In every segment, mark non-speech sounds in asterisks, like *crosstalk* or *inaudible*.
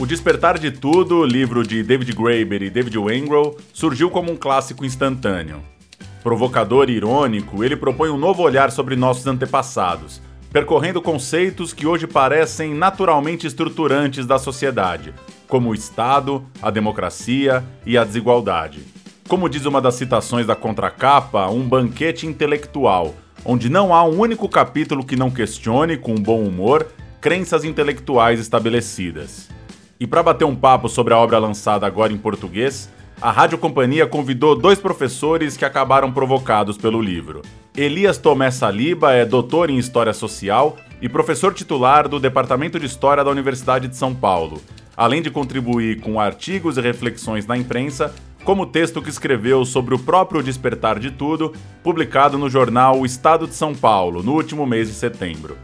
O Despertar de Tudo, livro de David Graeber e David Wengrow, surgiu como um clássico instantâneo. Provocador e irônico, ele propõe um novo olhar sobre nossos antepassados, percorrendo conceitos que hoje parecem naturalmente estruturantes da sociedade, como o Estado, a democracia e a desigualdade. Como diz uma das citações da contracapa, um banquete intelectual, onde não há um único capítulo que não questione, com bom humor, crenças intelectuais estabelecidas. E para bater um papo sobre a obra lançada agora em português, a Rádio Companhia convidou dois professores que acabaram provocados pelo livro. Elias Tomé Saliba é doutor em História Social e professor titular do Departamento de História da Universidade de São Paulo, além de contribuir com artigos e reflexões na imprensa, como o texto que escreveu sobre o próprio Despertar de Tudo, publicado no jornal O Estado de São Paulo, no último mês de setembro.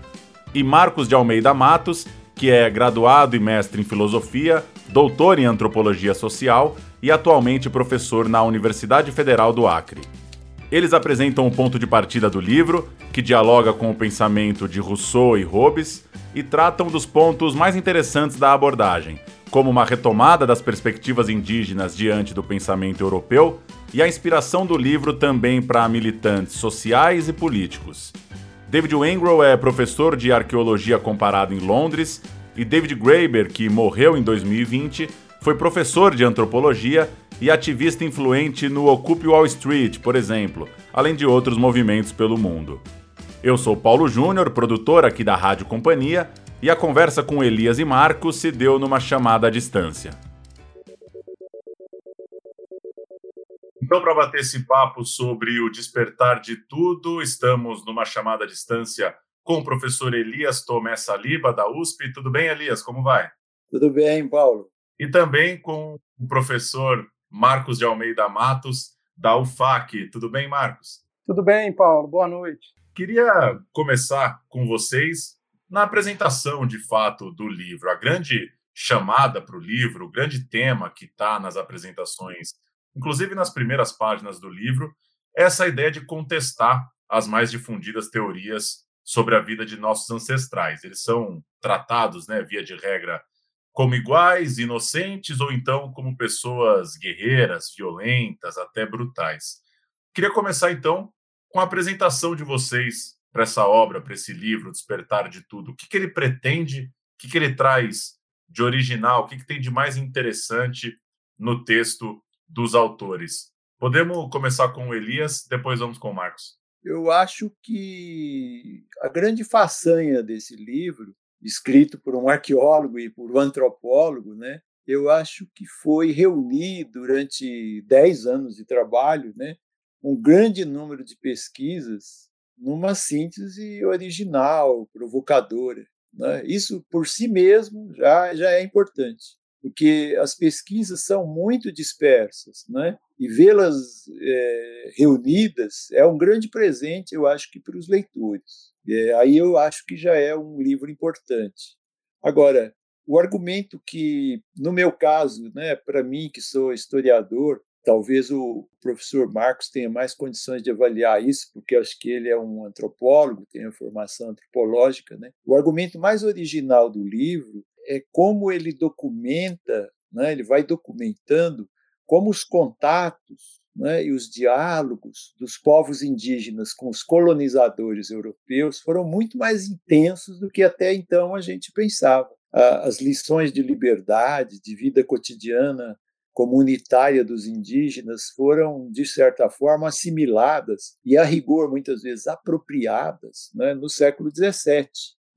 E Marcos de Almeida Matos, que é graduado e mestre em filosofia, doutor em antropologia social e atualmente professor na Universidade Federal do Acre. Eles apresentam o ponto de partida do livro, que dialoga com o pensamento de Rousseau e Hobbes, e tratam dos pontos mais interessantes da abordagem, como uma retomada das perspectivas indígenas diante do pensamento europeu e a inspiração do livro também para militantes sociais e políticos. David Wengrow é professor de arqueologia comparada em Londres e David Graeber, que morreu em 2020, foi professor de antropologia e ativista influente no Occupy Wall Street, por exemplo, além de outros movimentos pelo mundo. Eu sou Paulo Júnior, produtor aqui da Rádio Companhia, e a conversa com Elias e Marcos se deu numa chamada à distância. Então, para bater esse papo sobre o despertar de tudo, estamos numa chamada à distância com o professor Elias Tomé Saliba, da USP. Tudo bem, Elias? Como vai? Tudo bem, Paulo. E também com o professor Marcos de Almeida Matos, da UFAC. Tudo bem, Marcos? Tudo bem, Paulo. Boa noite. Queria começar com vocês na apresentação, de fato, do livro. A grande chamada para o livro, o grande tema que está nas apresentações inclusive nas primeiras páginas do livro, essa ideia de contestar as mais difundidas teorias sobre a vida de nossos ancestrais. Eles são tratados, né, via de regra, como iguais, inocentes ou então como pessoas guerreiras, violentas, até brutais. Queria começar então com a apresentação de vocês para essa obra, para esse livro, Despertar de Tudo. O que, que ele pretende, o que, que ele traz de original, o que, que tem de mais interessante no texto dos autores. Podemos começar com o Elias, depois vamos com o Marcos. Eu acho que a grande façanha desse livro, escrito por um arqueólogo e por um antropólogo, né, eu acho que foi reunir durante dez anos de trabalho né, um grande número de pesquisas numa síntese original, provocadora. Né? Isso por si mesmo já, já é importante porque as pesquisas são muito dispersas, né? E vê-las é, reunidas é um grande presente, eu acho que para os leitores. É, aí eu acho que já é um livro importante. Agora, o argumento que, no meu caso, né, para mim que sou historiador, talvez o professor Marcos tenha mais condições de avaliar isso, porque acho que ele é um antropólogo, tem a formação antropológica. Né? O argumento mais original do livro é como ele documenta, né, ele vai documentando como os contatos né, e os diálogos dos povos indígenas com os colonizadores europeus foram muito mais intensos do que até então a gente pensava. As lições de liberdade, de vida cotidiana comunitária dos indígenas foram, de certa forma, assimiladas e, a rigor, muitas vezes apropriadas né, no século XVII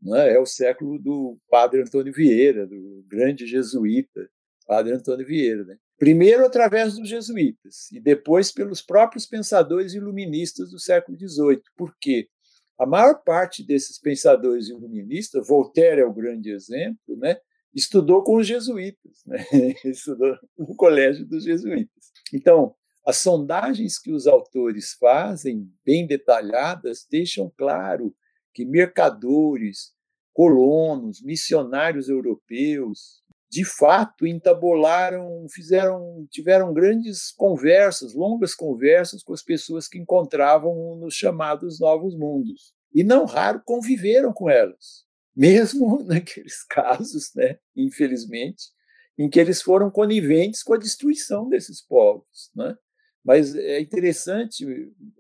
né? é o século do padre Antônio Vieira, do grande jesuíta, padre Antônio Vieira. Né? Primeiro através dos jesuítas e depois pelos próprios pensadores iluministas do século XVIII. Por quê? A maior parte desses pensadores iluministas, Voltaire é o grande exemplo, né? estudou com os jesuítas, né? *laughs* estudou no colégio dos jesuítas. Então, as sondagens que os autores fazem, bem detalhadas, deixam claro que mercadores, colonos, missionários europeus, de fato entabularam, fizeram, tiveram grandes conversas, longas conversas com as pessoas que encontravam nos chamados novos mundos. E não raro conviveram com elas. *laughs* Mesmo naqueles casos, né, infelizmente, em que eles foram coniventes com a destruição desses povos. Né? Mas é interessante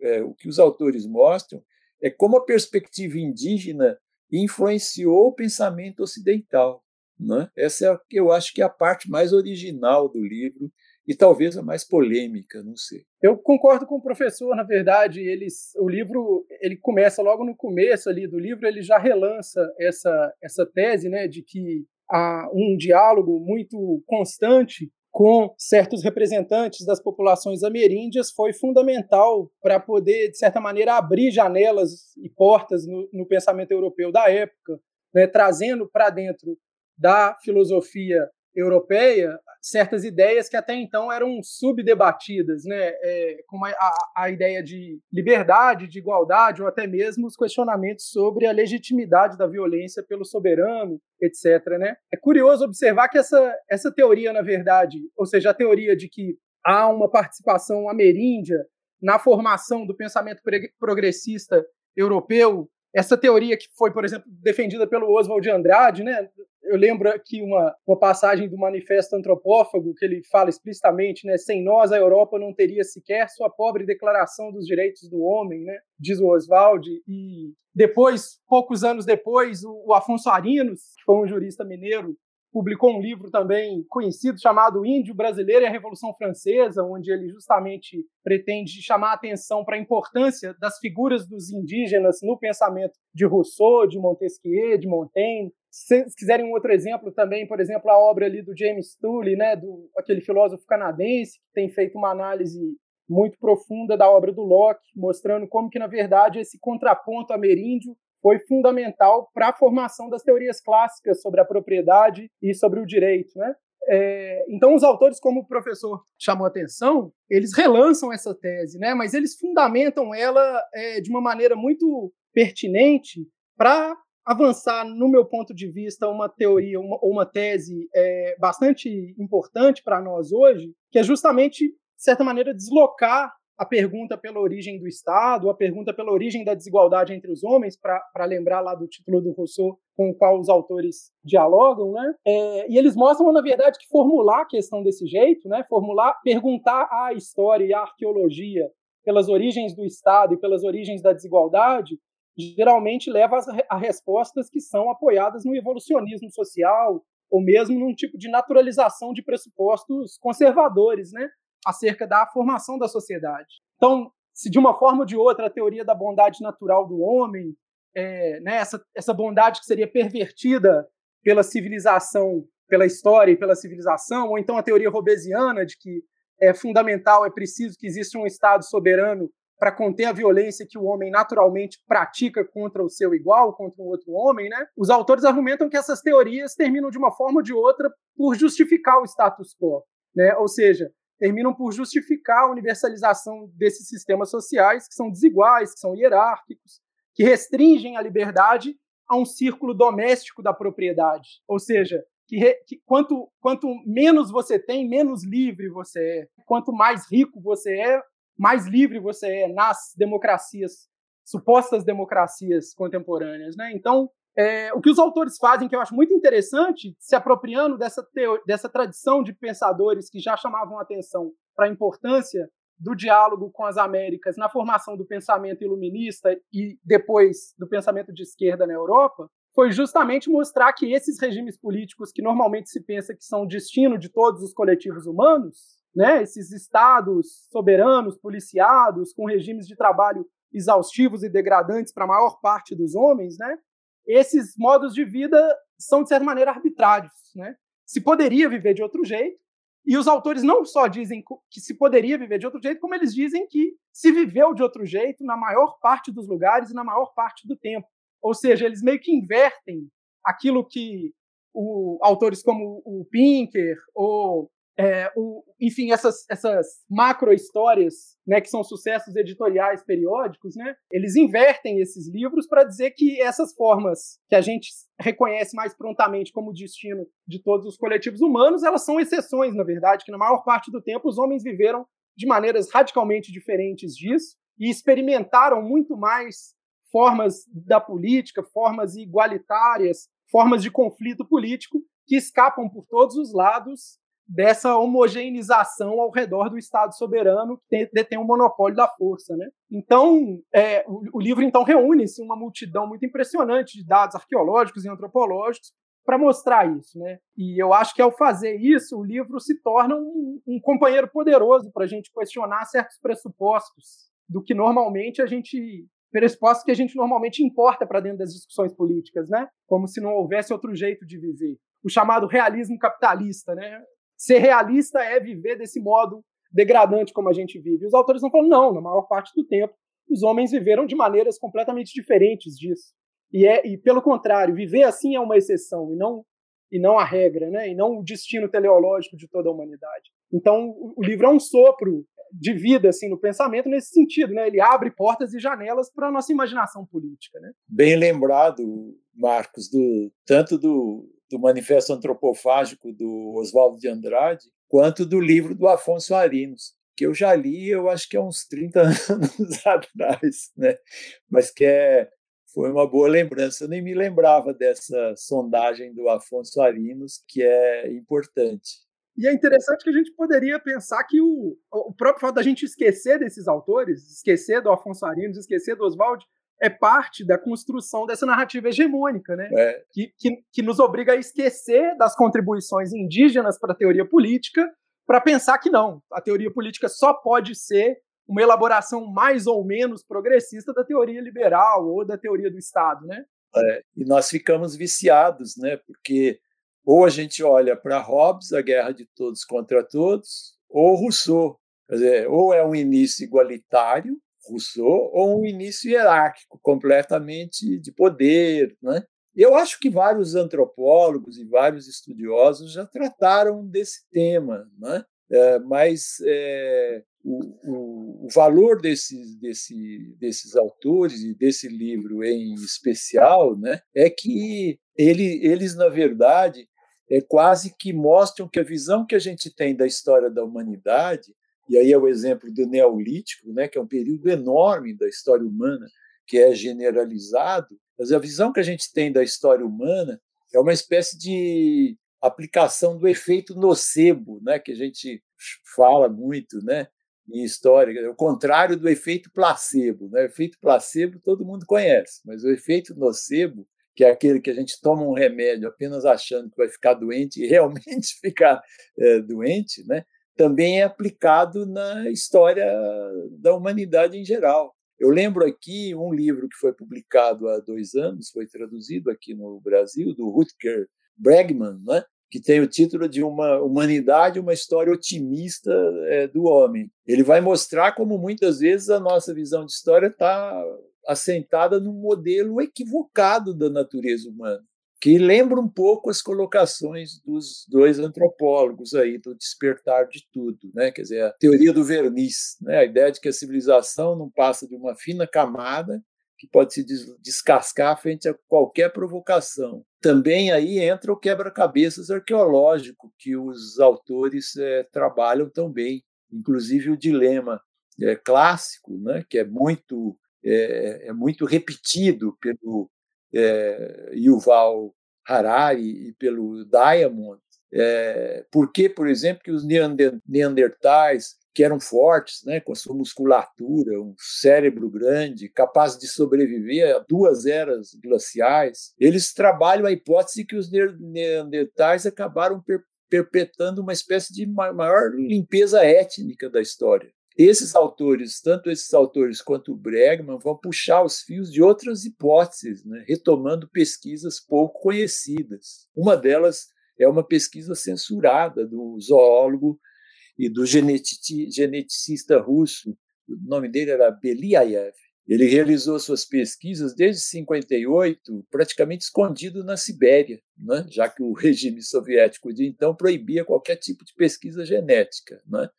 é, o que os autores mostram é como a perspectiva indígena influenciou o pensamento ocidental. Né? Essa é, eu acho que é a parte mais original do livro e talvez a mais polêmica, não sei. Eu concordo com o professor, na verdade, eles, o livro ele começa logo no começo ali do livro, ele já relança essa essa tese, né, de que há um diálogo muito constante com certos representantes das populações ameríndias foi fundamental para poder, de certa maneira, abrir janelas e portas no, no pensamento europeu da época, né, trazendo para dentro da filosofia europeia certas ideias que até então eram subdebatidas, né? É, como a, a, ideia de liberdade, de igualdade, ou até mesmo os questionamentos sobre a legitimidade da violência pelo soberano, etc. Né? É curioso observar que essa, essa teoria, na verdade, ou seja, a teoria de que há uma participação ameríndia na formação do pensamento progressista europeu essa teoria que foi, por exemplo, defendida pelo Oswald de Andrade, né? Eu lembro aqui uma, uma passagem do Manifesto Antropófago que ele fala explicitamente, né? Sem nós a Europa não teria sequer sua pobre Declaração dos Direitos do Homem, né? Diz o Oswald. E depois, poucos anos depois, o, o Afonso Arinos, que foi um jurista mineiro, publicou um livro também conhecido chamado Índio Brasileiro e a Revolução Francesa, onde ele justamente pretende chamar a atenção para a importância das figuras dos indígenas no pensamento de Rousseau, de Montesquieu, de Montaigne. Se quiserem um outro exemplo também, por exemplo, a obra ali do James Tully, né, do aquele filósofo canadense que tem feito uma análise muito profunda da obra do Locke, mostrando como que na verdade esse contraponto ameríndio foi fundamental para a formação das teorias clássicas sobre a propriedade e sobre o direito, né? É, então, os autores, como o professor chamou atenção, eles relançam essa tese, né? mas eles fundamentam ela é, de uma maneira muito pertinente para avançar, no meu ponto de vista, uma teoria, uma, uma tese é, bastante importante para nós hoje, que é justamente, de certa maneira, deslocar a pergunta pela origem do Estado, a pergunta pela origem da desigualdade entre os homens, para lembrar lá do título do Rousseau com o qual os autores dialogam, né? É, e eles mostram, na verdade, que formular a questão desse jeito, né? Formular, perguntar à história e à arqueologia pelas origens do Estado e pelas origens da desigualdade, geralmente leva a, respostas que são apoiadas no evolucionismo social ou mesmo num tipo de naturalização de pressupostos conservadores, né? acerca da formação da sociedade. Então, se de uma forma ou de outra a teoria da bondade natural do homem, é, né, essa, essa bondade que seria pervertida pela civilização, pela história e pela civilização, ou então a teoria robesiana de que é fundamental, é preciso que exista um Estado soberano para conter a violência que o homem naturalmente pratica contra o seu igual, contra um outro homem, né? Os autores argumentam que essas teorias terminam de uma forma ou de outra por justificar o status quo, né? Ou seja, terminam por justificar a universalização desses sistemas sociais que são desiguais, que são hierárquicos, que restringem a liberdade a um círculo doméstico da propriedade. Ou seja, que, re, que quanto, quanto menos você tem, menos livre você é. Quanto mais rico você é, mais livre você é nas democracias, supostas democracias contemporâneas. Né? Então, é, o que os autores fazem, que eu acho muito interessante, se apropriando dessa, dessa tradição de pensadores que já chamavam atenção para a importância do diálogo com as Américas na formação do pensamento iluminista e depois do pensamento de esquerda na Europa, foi justamente mostrar que esses regimes políticos que normalmente se pensa que são o destino de todos os coletivos humanos, né, esses estados soberanos, policiados, com regimes de trabalho exaustivos e degradantes para a maior parte dos homens, né, esses modos de vida são, de certa maneira, arbitrários. Né? Se poderia viver de outro jeito, e os autores não só dizem que se poderia viver de outro jeito, como eles dizem que se viveu de outro jeito na maior parte dos lugares e na maior parte do tempo. Ou seja, eles meio que invertem aquilo que o, autores como o Pinker ou é, o, enfim, essas, essas macro histórias, né, que são sucessos editoriais periódicos, né, eles invertem esses livros para dizer que essas formas que a gente reconhece mais prontamente como destino de todos os coletivos humanos, elas são exceções, na verdade, que na maior parte do tempo os homens viveram de maneiras radicalmente diferentes disso e experimentaram muito mais formas da política, formas igualitárias, formas de conflito político que escapam por todos os lados dessa homogeneização ao redor do Estado soberano que detém o monopólio da força. Né? Então, é, o, o, livro então reúne-se uma multidão muito impressionante de dados arqueológicos e antropológicos para mostrar isso. Né? E eu acho que ao fazer isso, o livro se torna um, um companheiro poderoso para a gente questionar certos pressupostos do que normalmente a gente pressupostos que a gente normalmente importa para dentro das discussões políticas, né? Como se não houvesse outro jeito de viver. O chamado realismo capitalista, né? Ser realista é viver desse modo degradante como a gente vive. Os autores estão falando, não, na maior parte do tempo, os homens viveram de maneiras completamente diferentes disso. E, é, e pelo contrário, viver assim é uma exceção e não e não a regra, né? E não o destino teleológico de toda a humanidade. Então, o livro é um sopro de vida assim no pensamento nesse sentido, né? Ele abre portas e janelas para a nossa imaginação política, né? Bem lembrado, Marcos, do tanto do, do Manifesto Antropofágico do Oswaldo de Andrade, quanto do livro do Afonso Arinos, que eu já li, eu acho que há uns 30 *laughs* anos atrás, né? Mas que é foi uma boa lembrança. Eu nem me lembrava dessa sondagem do Afonso Arinos, que é importante. E é interessante que a gente poderia pensar que o, o próprio fato da gente esquecer desses autores, esquecer do Afonso Arinos, esquecer do Oswald, é parte da construção dessa narrativa hegemônica, né? É. Que, que, que, nos obriga a esquecer das contribuições indígenas para a teoria política, para pensar que não, a teoria política só pode ser uma elaboração mais ou menos progressista da teoria liberal ou da teoria do Estado, né? É, e nós ficamos viciados, né? Porque ou a gente olha para Hobbes, a guerra de todos contra todos, ou Rousseau, quer dizer, ou é um início igualitário, Rousseau, ou um início hierárquico, completamente de poder, né? Eu acho que vários antropólogos e vários estudiosos já trataram desse tema, né? É, mas é, o, o, o, valor desses, desse, desses autores e desse livro em especial né, é que ele, eles, na verdade, é, quase que mostram que a visão que a gente tem da história da humanidade, e aí é o exemplo do Neolítico, né, que é um período enorme da história humana, que é generalizado, mas a visão que a gente tem da história humana é uma espécie de aplicação do efeito nocebo, né, que a gente fala muito, né, em história, é o contrário do efeito placebo, né? O efeito placebo todo mundo conhece, mas o efeito nocebo, que é aquele que a gente toma um remédio apenas achando que vai ficar doente e realmente *laughs* ficar é, doente, né? Também é aplicado na história da humanidade em geral. Eu lembro aqui um livro que foi publicado há dois anos, foi traduzido aqui no Brasil, do Rutger Bregman, né? que tem o título de uma humanidade, uma história otimista é, do homem. Ele vai mostrar como muitas vezes a nossa visão de história está assentada num modelo equivocado da natureza humana, que lembra um pouco as colocações dos dois antropólogos aí do despertar de tudo, né? Quer dizer, a teoria do verniz, né? A ideia de que a civilização não passa de uma fina camada que pode se descascar frente a qualquer provocação. Também aí entra o quebra-cabeças arqueológico que os autores é, trabalham bem, inclusive o dilema é, clássico, né, que é muito é, é muito repetido pelo é, Yuval Harari e pelo Diamond. É, por que, por exemplo, que os neandertais que eram fortes, né, com a sua musculatura, um cérebro grande, capaz de sobreviver a duas eras glaciais. Eles trabalham a hipótese que os neandertais acabaram per uma espécie de maior limpeza étnica da história. Esses autores, tanto esses autores quanto o Bregman, vão puxar os fios de outras hipóteses, né, retomando pesquisas pouco conhecidas. Uma delas é uma pesquisa censurada do zoólogo e do geneticista russo, o nome dele era Beliaev. Ele realizou suas pesquisas desde 58, praticamente escondido na Sibéria, né? já que o regime soviético de então proibia qualquer tipo de pesquisa genética. Né?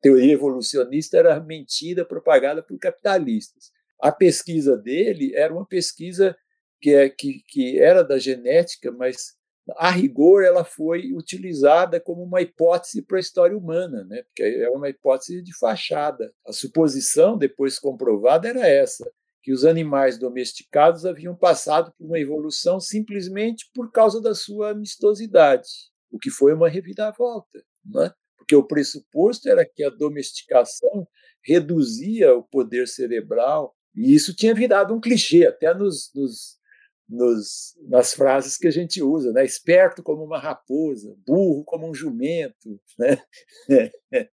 Teoria evolucionista era mentira propagada por capitalistas. A pesquisa dele era uma pesquisa que, é, que, que era da genética, mas a rigor, ela foi utilizada como uma hipótese para a história humana, né? porque é uma hipótese de fachada. A suposição, depois comprovada, era essa, que os animais domesticados haviam passado por uma evolução simplesmente por causa da sua amistosidade, o que foi uma reviravolta, não é? Porque o pressuposto era que a domesticação reduzia o poder cerebral, e isso tinha virado um clichê, até nos, nos, nos, nas frases que a gente usa, né? esperto como uma raposa, burro como um jumento. Né? *laughs*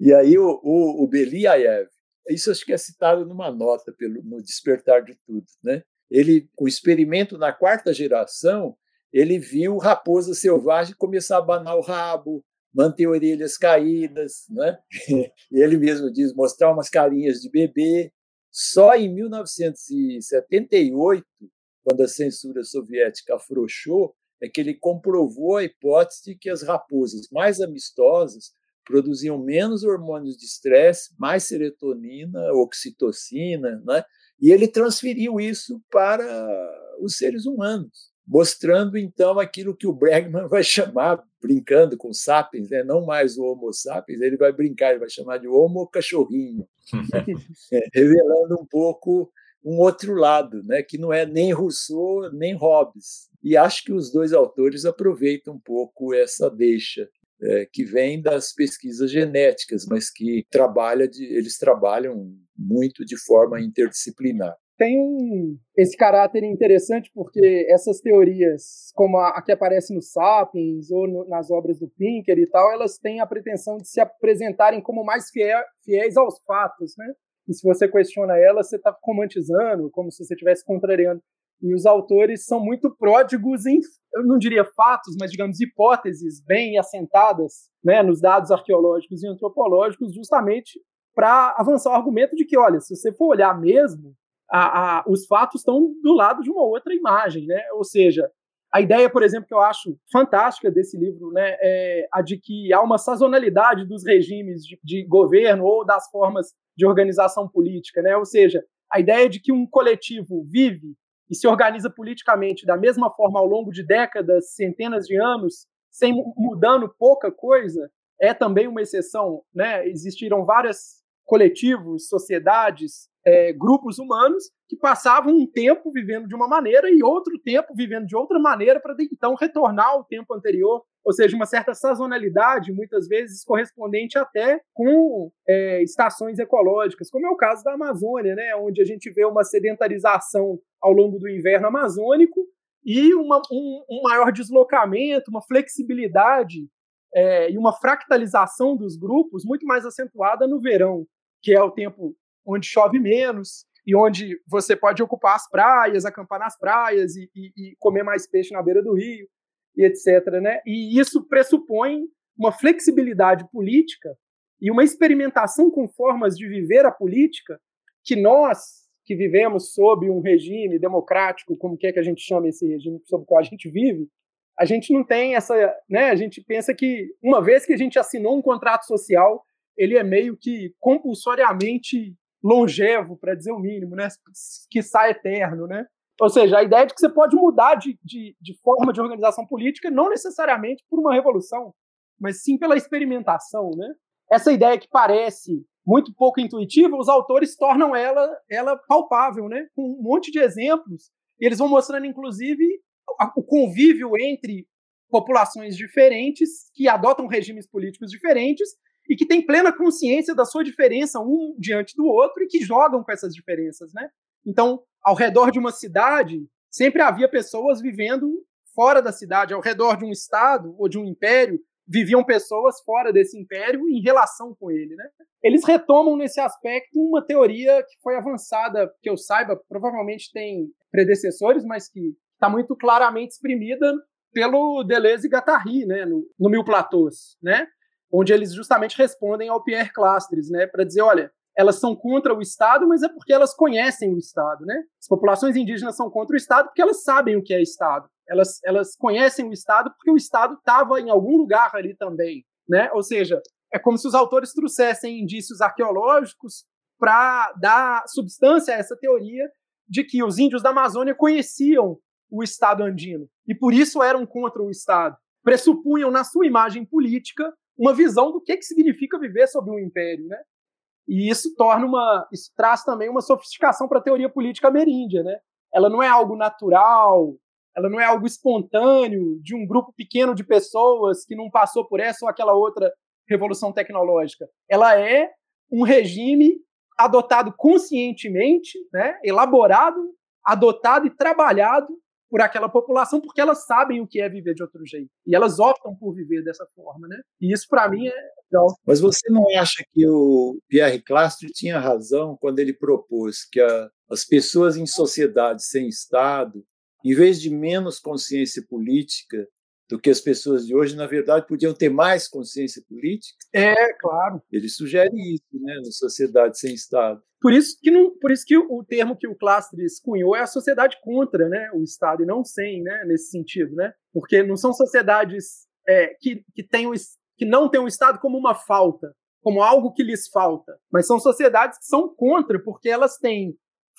e aí o, o, o Beliaev, isso acho que é citado numa nota pelo, no Despertar de Tudo, né? ele, o experimento na quarta geração, ele viu raposa selvagem começar a abanar o rabo, manter orelhas caídas, né? *laughs* Ele mesmo diz mostrar umas carinhas de bebê. Só em 1978, quando a censura soviética afrouxou, é que ele comprovou a hipótese de que as raposas mais amistosas produziam menos hormônios de estresse, mais serotonina, oxitocina, né? E ele transferiu isso para os seres humanos mostrando então aquilo que o Bregman vai chamar, brincando com sapiens, né? não mais o Homo sapiens, ele vai brincar, ele vai chamar de Homo cachorrinho, né? *laughs* revelando um pouco um outro lado, né? que não é nem Rousseau nem Hobbes. E acho que os dois autores aproveitam um pouco essa deixa. É, que vem das pesquisas genéticas, mas que trabalha de, eles trabalham muito de forma interdisciplinar tem um, esse caráter interessante porque essas teorias, como a, a que aparece no Sapiens ou no, nas obras do Pinker e tal, elas têm a pretensão de se apresentarem como mais fiel, fiéis aos fatos, né? E se você questiona elas, você está romantizando, como se você estivesse contrariando. E os autores são muito pródigos em, eu não diria fatos, mas digamos hipóteses bem assentadas, né, nos dados arqueológicos e antropológicos, justamente para avançar o argumento de que, olha, se você for olhar mesmo, a, a, os fatos estão do lado de uma outra imagem, né? Ou seja, a ideia, por exemplo, que eu acho fantástica desse livro, né, é a de que há uma sazonalidade dos regimes de, de governo ou das formas de organização política, né? Ou seja, a ideia de que um coletivo vive e se organiza politicamente da mesma forma ao longo de décadas, centenas de anos, sem mudando pouca coisa, é também uma exceção, né? Existiram vários coletivos, sociedades é, grupos humanos que passavam um tempo vivendo de uma maneira e outro tempo vivendo de outra maneira para então retornar ao tempo anterior, ou seja, uma certa sazonalidade, muitas vezes correspondente até com é, estações ecológicas, como é o caso da Amazônia, né, onde a gente vê uma sedentarização ao longo do inverno amazônico e uma, um, um maior deslocamento, uma flexibilidade é, e uma fractalização dos grupos muito mais acentuada no verão, que é o tempo onde chove menos e onde você pode ocupar as praias, acampar nas praias e, e, e comer mais peixe na beira do rio e etc. Né? E isso pressupõe uma flexibilidade política e uma experimentação com formas de viver a política que nós, que vivemos sob um regime democrático, como quer que a gente chame esse regime sob o qual a gente vive, a gente não tem essa, né? A gente pensa que uma vez que a gente assinou um contrato social, ele é meio que compulsoriamente longevo, para dizer o mínimo, né? que sai eterno. Né? Ou seja, a ideia é de que você pode mudar de, de, de forma de organização política, não necessariamente por uma revolução, mas sim pela experimentação. Né? Essa ideia que parece muito pouco intuitiva, os autores tornam ela, ela palpável, né? com um monte de exemplos. E eles vão mostrando, inclusive, o convívio entre populações diferentes que adotam regimes políticos diferentes e que têm plena consciência da sua diferença um diante do outro e que jogam com essas diferenças, né? Então, ao redor de uma cidade, sempre havia pessoas vivendo fora da cidade, ao redor de um estado ou de um império, viviam pessoas fora desse império em relação com ele, né? Eles retomam nesse aspecto uma teoria que foi avançada, que eu saiba, provavelmente tem predecessores, mas que está muito claramente exprimida pelo Deleuze e Guattari, né, no, no Mil Platôs, né? Onde eles justamente respondem ao Pierre Clastres, né, para dizer, olha, elas são contra o Estado, mas é porque elas conhecem o Estado, né? As populações indígenas são contra o Estado porque elas sabem o que é Estado. Elas, elas conhecem o Estado porque o Estado estava em algum lugar ali também, né? Ou seja, é como se os autores trouxessem indícios arqueológicos para dar substância a essa teoria de que os índios da Amazônia conheciam o Estado andino e por isso eram contra o Estado. Pressupunham na sua imagem política uma visão do que, que significa viver sob um império, né? E isso torna uma, isso traz também uma sofisticação para a teoria política ameríndia, né? Ela não é algo natural, ela não é algo espontâneo de um grupo pequeno de pessoas que não passou por essa ou aquela outra revolução tecnológica. Ela é um regime adotado conscientemente, né, elaborado, adotado e trabalhado por aquela população, porque elas sabem o que é viver de outro jeito. E elas optam por viver dessa forma, né? E isso, para mim, é Mas você não acha que o Pierre Clastre tinha razão quando ele propôs que a, as pessoas em sociedades sem Estado, em vez de menos consciência política, do que as pessoas de hoje, na verdade, podiam ter mais consciência política. É, claro. Ele sugere isso, né, na sociedade sem Estado. Por isso que, não, por isso que o, termo que o Clastres cunhou é a sociedade contra né, o Estado e não sem, né, nesse sentido. Né? Porque não são sociedades é, que, que, tem o, que não têm o Estado como uma falta, como algo que lhes falta, mas são sociedades que são contra, porque elas têm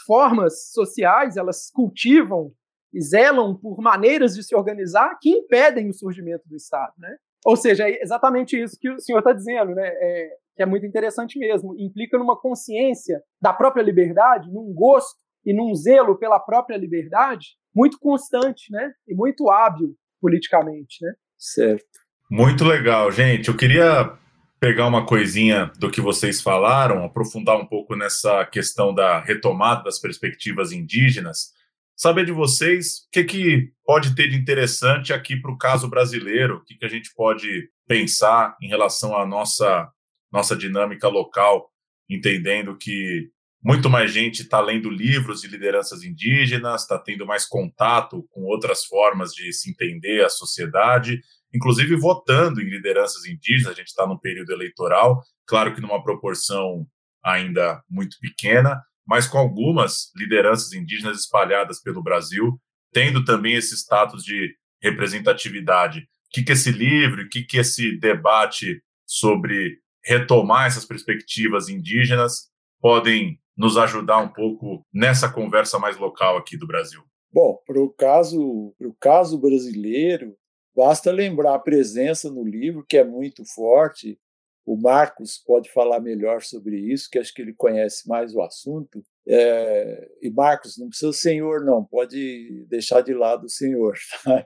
formas sociais, elas cultivam e zelam por maneiras de se organizar que impedem o surgimento do Estado, né? Ou seja, é exatamente isso que o senhor está dizendo, né? É, que é muito interessante mesmo. Implica numa consciência da própria liberdade, num gosto e num zelo pela própria liberdade muito constante, né? E muito hábil politicamente, né? Certo. Muito legal, gente. Eu queria pegar uma coisinha do que vocês falaram, aprofundar um pouco nessa questão da retomada das perspectivas indígenas saber de vocês o que, que pode ter de interessante aqui para o caso brasileiro, o que, que a gente pode pensar em relação à nossa, nossa dinâmica local, entendendo que muito mais gente está lendo livros de lideranças indígenas, está tendo mais contato com outras formas de se entender a sociedade, inclusive votando em lideranças indígenas. A gente está num período eleitoral, claro que numa proporção ainda muito pequena, mas com algumas lideranças indígenas espalhadas pelo Brasil, tendo também esse status de representatividade. O que, que esse livro, o que, que esse debate sobre retomar essas perspectivas indígenas podem nos ajudar um pouco nessa conversa mais local aqui do Brasil? Bom, para o caso, caso brasileiro, basta lembrar a presença no livro, que é muito forte, o Marcos pode falar melhor sobre isso, que acho que ele conhece mais o assunto. É, e Marcos, não precisa o senhor, não, pode deixar de lado o senhor. *laughs* Tá?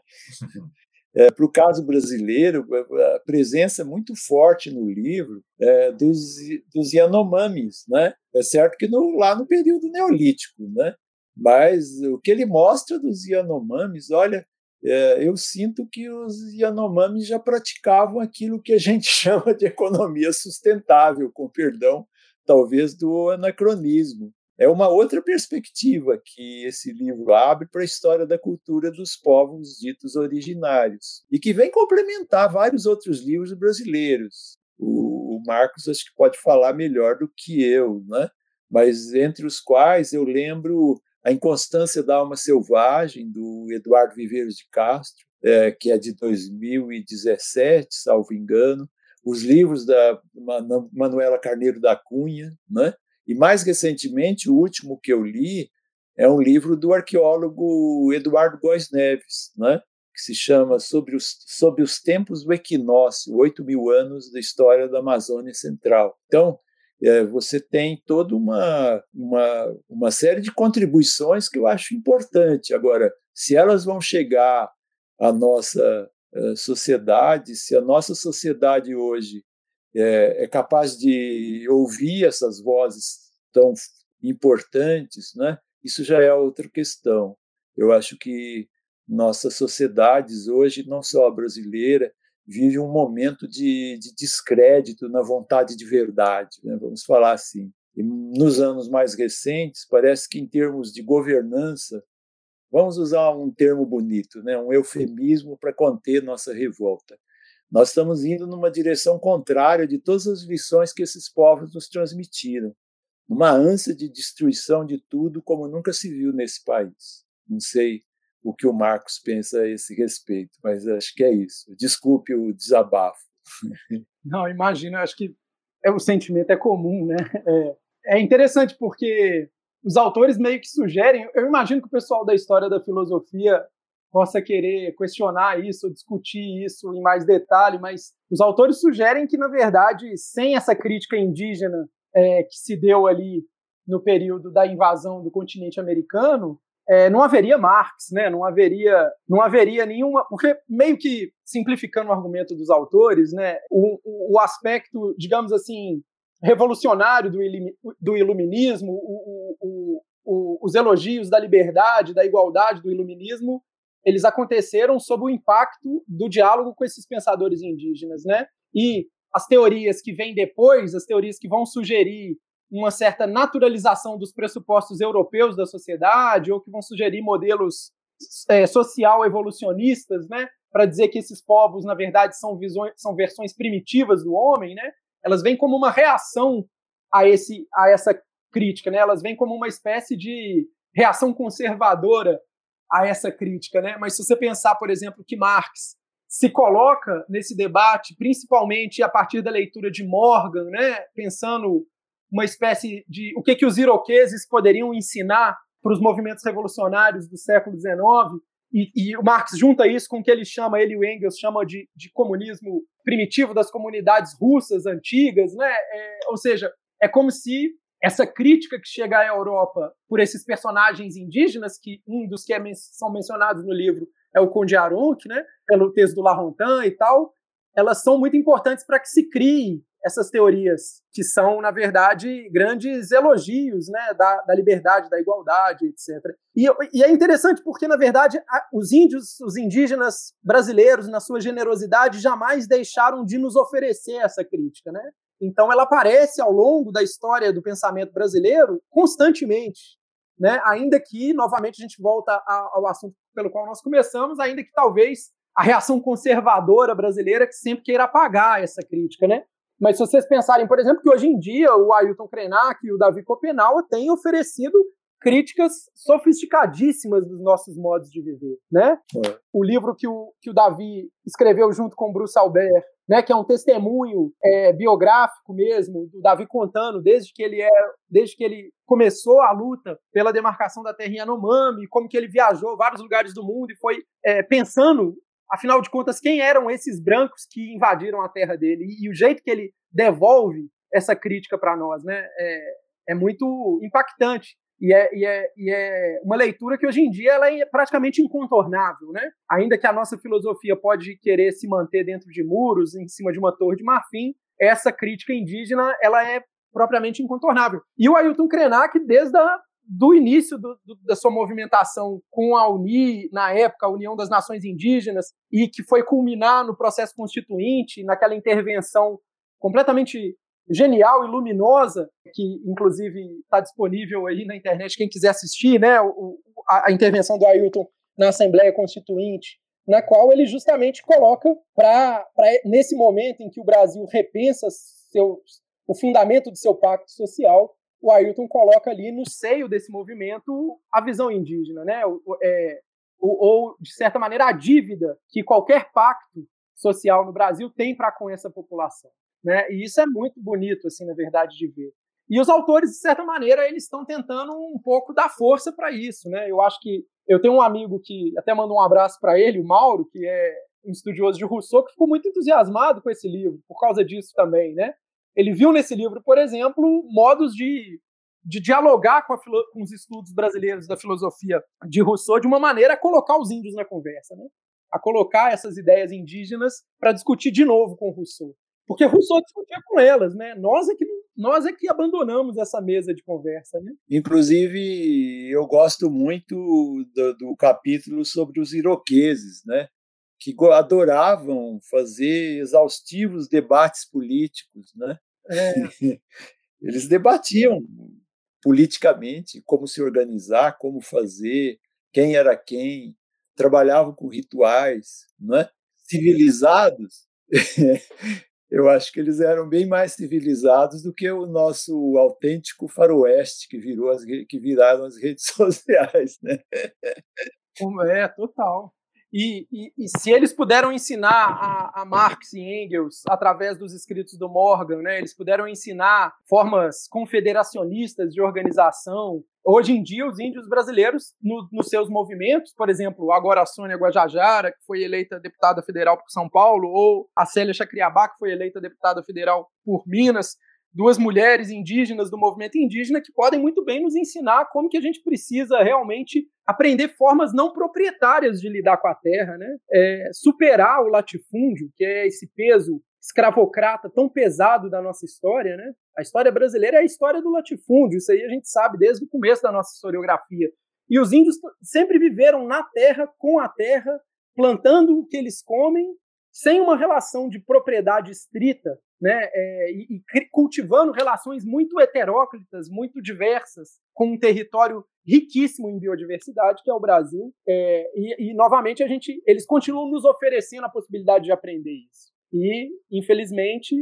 É, Para o caso brasileiro, a presença muito forte no livro é, dos, dos Yanomamis. Né? É certo que no, lá no período neolítico, né? mas o que ele mostra dos Yanomamis, olha, é, eu sinto que os Yanomami já praticavam aquilo que a gente *laughs* chama de economia sustentável, com perdão, talvez, do anacronismo. É uma outra perspectiva que esse livro abre para a história da cultura dos povos ditos originários e que vem complementar vários outros livros brasileiros. O, o Marcos acho que pode falar melhor do que eu, né? mas entre os quais eu lembro a Inconstância da Alma Selvagem, do Eduardo Viveiros de Castro, é, que é de 2017, salvo engano, os livros da Manuela Carneiro da Cunha, né? e mais recentemente, o último que eu li é um livro do arqueólogo Eduardo Góes Neves, né? que se chama Sobre os, Sobre os Tempos do Equinócio, oito mil anos da história da Amazônia Central. Então, é, você tem toda uma, uma, uma série de contribuições que eu acho importante. Agora, se elas vão chegar à nossa uh, sociedade, se a nossa sociedade hoje é, é, capaz de ouvir essas vozes tão importantes, né? isso já é outra questão. Eu acho que nossas sociedades hoje, não só a brasileira, vive um momento de, de descrédito na vontade de verdade, né? vamos falar assim. E nos anos mais recentes, parece que em termos de governança, vamos usar um termo bonito, né? um eufemismo para conter nossa revolta. Nós estamos indo numa direção contrária de todas as lições que esses povos nos transmitiram, uma ânsia de destruição de tudo como nunca se viu nesse país. Não sei o que o Marcos pensa a esse respeito, mas acho que é isso. Desculpe o desabafo. Não, imagino, acho que é, o sentimento é comum, né? É, é interessante porque os autores meio que sugerem, eu imagino que o pessoal da história da filosofia possa querer questionar isso, discutir isso em mais detalhe, mas os autores sugerem que, na verdade, sem essa crítica indígena é, que se deu ali no período da invasão do continente americano, é, não haveria Marx, né? não haveria não haveria nenhuma porque meio que simplificando o argumento dos autores, né? o, o aspecto digamos assim revolucionário do, do iluminismo, o, o, o, os elogios da liberdade, da igualdade do iluminismo, eles aconteceram sob o impacto do diálogo com esses pensadores indígenas, né? E as teorias que vêm depois, as teorias que vão sugerir uma certa naturalização dos pressupostos europeus da sociedade, ou que vão sugerir modelos é, social evolucionistas, né, para dizer que esses povos, na verdade, são, visões, são versões primitivas do homem, né, elas vêm como uma reação a, esse, a essa crítica, né, elas vêm como uma espécie de reação conservadora a essa crítica. Né, mas se você pensar, por exemplo, que Marx se coloca nesse debate, principalmente a partir da leitura de Morgan, né, pensando uma espécie de o que, que os iroqueses poderiam ensinar para os movimentos revolucionários do século XIX, e, e, o Marx junta isso com o que ele chama, ele e o Engels chama de, de comunismo primitivo das comunidades russas antigas, né? É, ou seja, é como se essa crítica que chega à Europa por esses personagens indígenas, que um dos que é, são mencionados no livro é o Conde Aronc, né? Pelo texto do Larontan e tal, elas são muito importantes para que se crie essas teorias, que são, na verdade, grandes elogios né, da, da liberdade, da igualdade, etc. E, e, é interessante porque, na verdade, a, os índios, os indígenas brasileiros, na sua generosidade, jamais deixaram de nos oferecer essa crítica. Né? Então, ela aparece ao longo da história do pensamento brasileiro constantemente. Né? Ainda que, novamente, a gente volta a, ao assunto pelo qual nós começamos, ainda que talvez a reação conservadora brasileira que sempre queira apagar essa crítica, né? Mas se vocês pensarem, por exemplo, que hoje em dia o Ailton Krenak e o Davi Copenau têm oferecido críticas sofisticadíssimas dos nossos modos de viver, né? É. O livro que o, que o Davi escreveu junto com o Bruce Albert, né, que é um testemunho é, biográfico mesmo, do Davi contando desde que ele é, desde que ele começou a luta pela demarcação da terra em Yanomami, como que ele viajou vários lugares do mundo e foi é, pensando afinal de contas, quem eram esses brancos que invadiram a terra dele? E, e o jeito que ele devolve essa crítica para nós né, é, é, muito impactante. E é, e, é, e é uma leitura que hoje em dia ela é praticamente incontornável. Né? Ainda que a nossa filosofia pode querer se manter dentro de muros, em cima de uma torre de marfim, essa crítica indígena ela é propriamente incontornável. E o Ailton Krenak, desde a do início do, do, da sua movimentação com a UNI, na época, a União das Nações Indígenas, e que foi culminar no processo constituinte, naquela intervenção completamente genial e luminosa, que inclusive está disponível aí na internet, quem quiser assistir, né, o, a, a intervenção do Ailton na Assembleia Constituinte, na qual ele justamente coloca para nesse momento em que o Brasil repensa seu, o fundamento do seu pacto social, o Ailton coloca ali no seio desse movimento a visão indígena, né? É, ou, de certa maneira, a dívida que qualquer pacto social no Brasil tem para com essa população. Né? E isso é muito bonito, assim, na verdade, de ver. E os autores, de certa maneira, eles estão tentando um pouco dar força para isso. Né? Eu acho que eu tenho um amigo que até mandou um abraço para ele, o Mauro, que é um estudioso de Rousseau, que ficou muito entusiasmado com esse livro, por causa disso também, né? Ele viu nesse livro, por exemplo, modos de, de dialogar com, com, os estudos brasileiros da filosofia de Rousseau de uma maneira a colocar os índios na conversa, né? a colocar essas ideias indígenas para discutir de novo com Rousseau. Porque Rousseau discutia com elas, né? Nós é que nós é que abandonamos essa mesa de conversa, né? Inclusive, eu gosto muito do, do capítulo sobre os iroqueses, né? Que adoravam fazer exaustivos debates políticos, né? É. *laughs* Eles debatiam politicamente como se organizar, como fazer, quem era quem, trabalhavam com rituais, é? Civilizados. *laughs* Eu acho que eles eram bem mais civilizados do que o nosso autêntico faroeste que virou as que viraram as redes *laughs* sociais, né? É, total. E, e, e, se eles puderam ensinar a, a, Marx e Engels através dos escritos do Morgan, né, eles puderam ensinar formas confederacionistas de organização. Hoje em dia, os índios brasileiros, no, nos seus movimentos, por exemplo, agora a Sônia Guajajara, que foi eleita deputada federal por São Paulo, ou a Célia Chacriabá, que foi eleita deputada federal por Minas, duas mulheres indígenas do movimento indígena que podem muito bem nos ensinar como que a gente precisa realmente aprender formas não proprietárias de lidar com a terra, né? É, superar o latifúndio, que é esse peso escravocrata tão pesado da nossa história, né? A história brasileira é a história do latifúndio, isso aí a gente sabe desde o começo da nossa historiografia. E os índios sempre viveram na terra, com a terra, plantando o que eles comem, sem uma relação de propriedade estrita, né? É, e, e cultivando relações muito heteróclitas, muito diversas, com um território riquíssimo em biodiversidade, que é o Brasil. É, e, e, novamente, a gente, eles continuam nos oferecendo a possibilidade de aprender isso. E, infelizmente,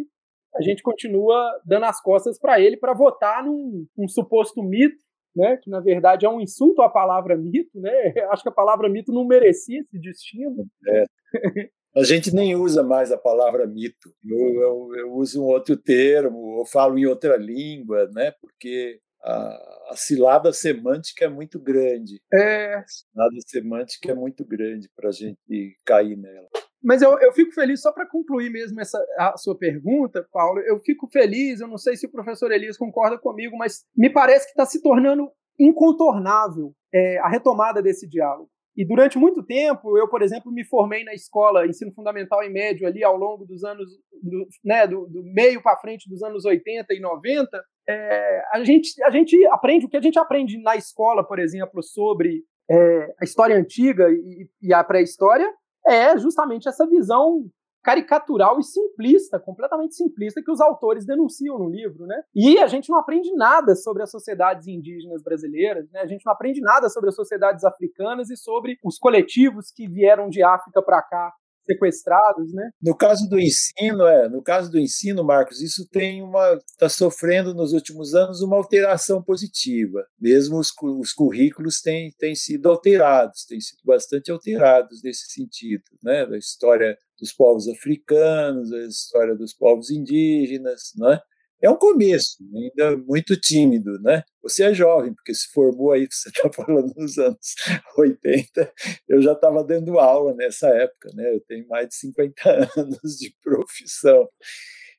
a gente continua dando as costas para ele para votar num, num suposto mito né, que na verdade é um insulto à palavra mito, né? *laughs* Acho que a palavra mito não merecia esse destino. É. *laughs* A gente nem usa mais a palavra mito. Eu, eu, eu, uso um outro termo, ou falo em outra língua, né? Porque a, a cilada semântica é muito grande. É. A cilada semântica é muito grande para a gente cair nela. Mas eu, eu fico feliz, só para concluir mesmo essa, a sua pergunta, Paulo, eu fico feliz, eu não sei se o professor Elias concorda comigo, mas me parece que está se tornando incontornável é, a retomada desse diálogo. E durante muito tempo, eu, por exemplo, me formei na escola, ensino fundamental e médio, ali ao longo dos anos, do, né, do, do meio para frente dos anos 80 e 90. É, a, gente, a gente aprende, o que a gente aprende na escola, por exemplo, sobre é, a história antiga e, e a pré-história, é justamente essa visão caricatural e simplista, completamente simplista, que os autores denunciam no livro, né? E a gente não aprende nada sobre as sociedades indígenas brasileiras, né? A gente não aprende nada sobre as sociedades africanas e sobre os coletivos que vieram de África para cá sequestrados, né? No caso do ensino, é, no caso do ensino, Marcos, isso tem uma está sofrendo nos últimos anos uma alteração positiva. Mesmo os, os currículos têm, têm sido alterados, têm sido bastante alterados nesse sentido, né? Da história dos povos africanos, a história dos povos indígenas, né? É um começo, ainda muito tímido, né? Você é jovem, porque se formou aí, *laughs* você está falando nos anos *laughs* 80, eu já estava dando aula nessa época, né? Eu tenho mais de 50 *laughs* anos de profissão.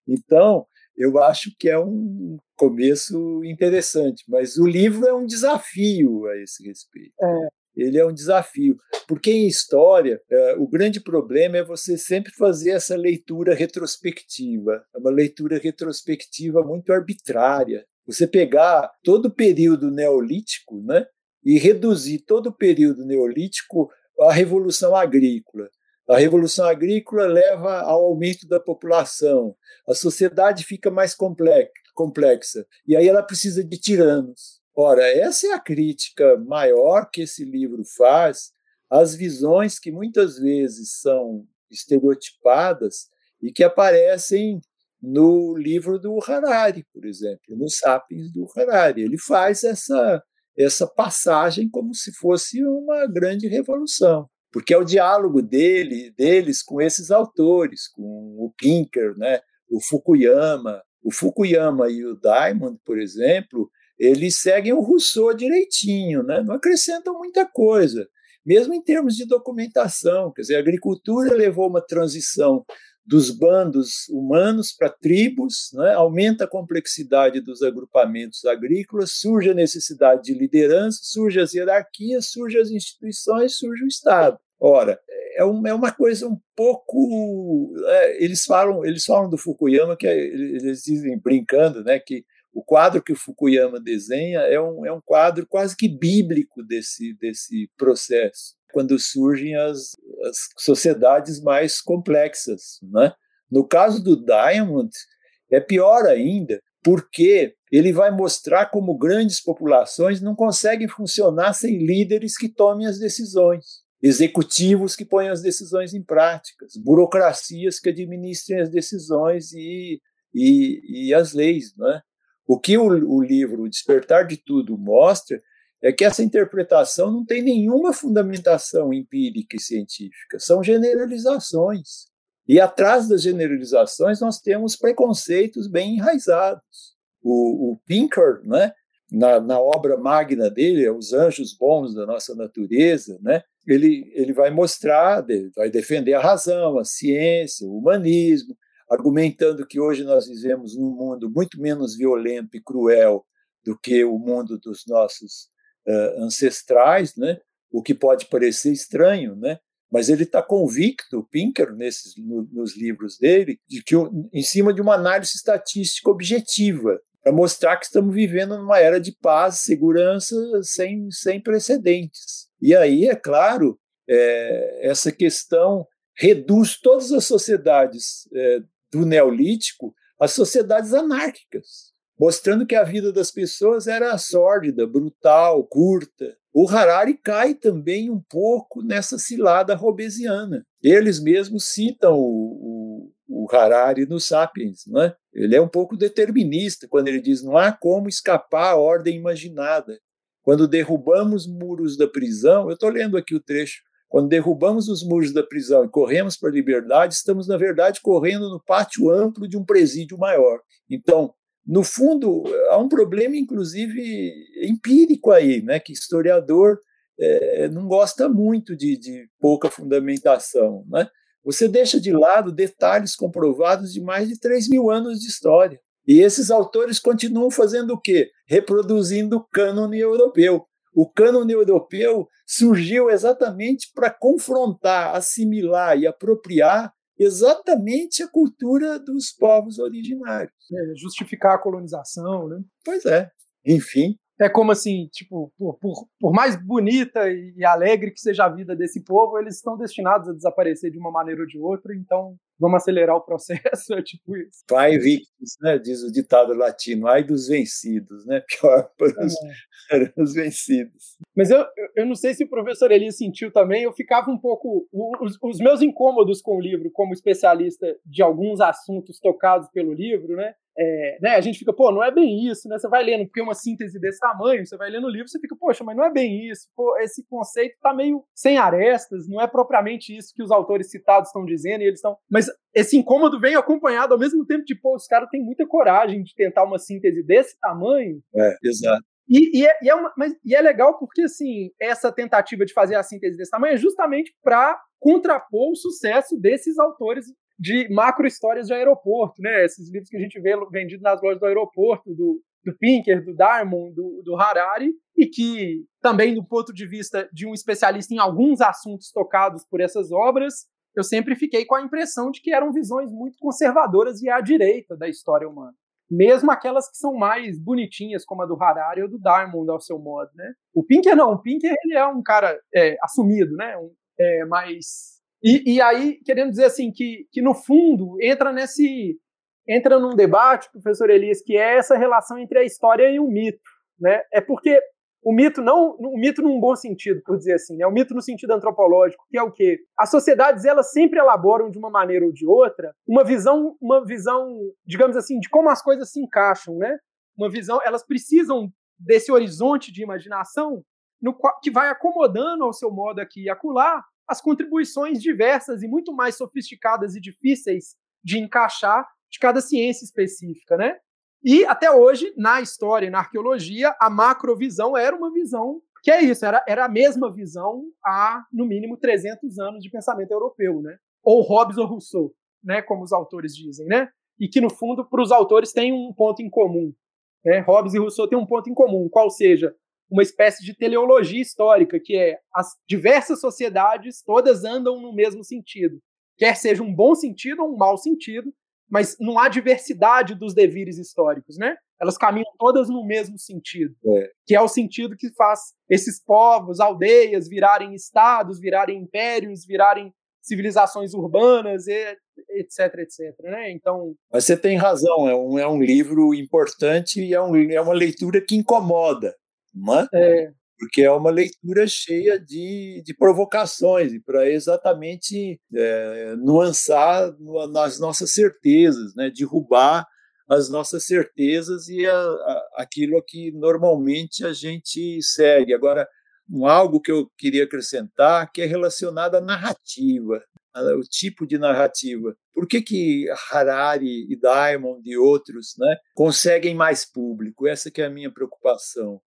Então, eu acho que é um começo interessante, mas o livro é um desafio a esse respeito. É ele é um desafio, porque em história é, o grande problema é você sempre fazer essa leitura retrospectiva, é uma leitura retrospectiva muito arbitrária. Você pegar todo o período neolítico, né, e reduzir todo o período neolítico à revolução agrícola. A revolução agrícola leva ao aumento da população, a sociedade fica mais complexa, e aí ela precisa de tiranos. Ora, essa é a crítica maior que esse livro faz às visões que muitas vezes são estereotipadas e que aparecem no livro do Harari, por exemplo, no Sapiens do Harari. Ele faz essa, essa passagem como se fosse uma grande revolução, porque é o diálogo dele, deles com esses autores, com o Pinker, né, o Fukuyama. O Fukuyama e o Diamond, por exemplo, eles seguem o Rousseau direitinho, né? não acrescentam muita coisa, mesmo em termos de documentação. Quer dizer, a agricultura levou uma transição dos bandos humanos para tribos, né? aumenta a complexidade dos agrupamentos agrícolas, surge a necessidade de liderança, surge as hierarquias, surge as instituições, surge o Estado. Ora, é, é uma coisa um pouco. É, eles falam, eles falam do Fukuyama que é, eles dizem brincando, né, que o quadro que o Fukuyama desenha é um, é um quadro quase que bíblico desse, desse processo, quando surgem as, as sociedades mais complexas. Né? No caso do Diamond, é pior ainda, porque ele vai mostrar como grandes populações não conseguem funcionar sem líderes que tomem as decisões, executivos que ponham as decisões em práticas, burocracias que administrem as decisões e, e, e as leis. Né? O que o, o livro o Despertar de Tudo mostra é que essa interpretação não tem nenhuma fundamentação empírica e científica, são generalizações. E atrás das generalizações nós temos preconceitos bem enraizados. O, o Pinker, né, na, na, obra magna dele, Os Anjos Bons da Nossa Natureza, né, ele, ele vai mostrar, vai defender a razão, a ciência, o humanismo, argumentando que hoje nós vivemos num mundo muito menos violento e cruel do que o mundo dos nossos uh, ancestrais, né? o que pode parecer estranho, né? mas ele está convicto, Pinker, nesses, no, nos livros dele, de que em cima de uma análise estatística objetiva, para mostrar que estamos vivendo numa era de paz, segurança sem, sem precedentes. E aí, é claro, é, essa questão reduz todas as sociedades é, do Neolítico às sociedades anárquicas, mostrando que a vida das pessoas era sórdida, brutal, curta. O Harari cai também um pouco nessa cilada robesiana. Eles mesmos citam o, o, o Harari no Sapiens, não é? Ele é um pouco determinista quando ele diz não há como escapar à ordem imaginada. Quando derrubamos muros da prisão, eu estou lendo aqui o trecho, quando derrubamos os muros da prisão e corremos para a liberdade, estamos, na verdade, correndo no pátio amplo de um presídio maior. Então, no fundo, há um problema, inclusive, empírico aí, né, que historiador é, não gosta muito de, de pouca fundamentação. Né? Você deixa de lado detalhes comprovados de mais de 3 mil anos de história. E esses autores continuam fazendo o quê? Reproduzindo o cânone europeu. O cânone europeu surgiu exatamente para confrontar, assimilar e apropriar exatamente a cultura dos povos originários. É, justificar a colonização, né? Pois é. Enfim, é como assim, tipo, por, por, por, mais bonita e alegre que seja a vida desse povo, eles estão destinados a desaparecer de uma maneira ou de outra, então vamos acelerar o processo, *laughs* é tipo isso. Vai victus, né, diz o ditado latino, ai dos vencidos, né, *laughs* pior para os, é. para os vencidos. Mas eu, eu não sei se o professor Elias sentiu também, eu ficava um pouco, os, os meus incômodos com o livro, como especialista de alguns assuntos tocados pelo livro, né, é, né, a gente fica, pô, não é bem isso, né? Você vai lendo, porque uma síntese desse tamanho, você vai lendo o livro, você fica, poxa, mas não é bem isso, pô, esse conceito tá meio sem arestas, não é propriamente isso que os autores citados estão dizendo, e eles estão. Mas esse incômodo vem acompanhado ao mesmo tempo de, pô, os caras têm muita coragem de tentar uma síntese desse tamanho. É, exato. E, e, é, e, é uma, mas, e é legal porque, assim, essa tentativa de fazer a síntese desse tamanho é justamente para contrapor o sucesso desses autores de macro histórias de aeroporto, né? Esses livros que a gente vê vendidos nas lojas do aeroporto, do, do Pinker, do Darmon, do, do Harari, e que também, do ponto de vista de um especialista em alguns assuntos tocados por essas obras, eu sempre fiquei com a impressão de que eram visões muito conservadoras e à direita da história humana. Mesmo aquelas que são mais bonitinhas, como a do Harari ou do Darmon, ao seu modo, né? O Pinker não, o Pinker ele é um cara é, assumido, né? Um, é, mais e, e aí, querendo dizer assim, que, que no fundo entra nesse. entra num debate, professor Elias, que é essa relação entre a história e o mito. Né? É porque o mito não o mito num bom sentido, por dizer assim, né? O mito no sentido antropológico, que é o quê? As sociedades elas sempre elaboram de uma maneira ou de outra uma visão, uma visão, digamos assim, de como as coisas se encaixam, né? Uma visão, elas precisam desse horizonte de imaginação no que vai acomodando ao seu modo aqui e acolá as contribuições diversas e muito mais sofisticadas e difíceis de encaixar de cada ciência específica, né? E até hoje, na história e na arqueologia, a macrovisão era uma visão que é isso, era, era a mesma visão há, no mínimo, 300 anos de pensamento europeu, né? Ou Hobbes ou Rousseau, né? Como os autores dizem, né? E que, no fundo, para os autores tem um ponto em comum. Né? Hobbes e Rousseau têm um ponto em comum, qual seja uma espécie de teleologia histórica, que é as diversas sociedades todas andam no mesmo sentido, quer seja um bom sentido ou um mau sentido, mas não há diversidade dos devires históricos, né? Elas caminham todas no mesmo sentido, é. que é o sentido que faz esses povos, aldeias virarem estados, virarem impérios, virarem civilizações urbanas, etc, etc. Né? Então, mas você tem razão. É um, é um livro importante e é, um, é uma leitura que incomoda é? é. Porque é uma leitura cheia de, de provocações e para exatamente é, nuançar nas nossas certezas, né? derrubar as nossas certezas e a, a, aquilo que normalmente a gente segue. Agora, um algo que eu queria acrescentar que é relacionado à narrativa, o tipo de narrativa. Por que, que Harari e Diamond e outros né, conseguem mais público? Essa que é a minha preocupação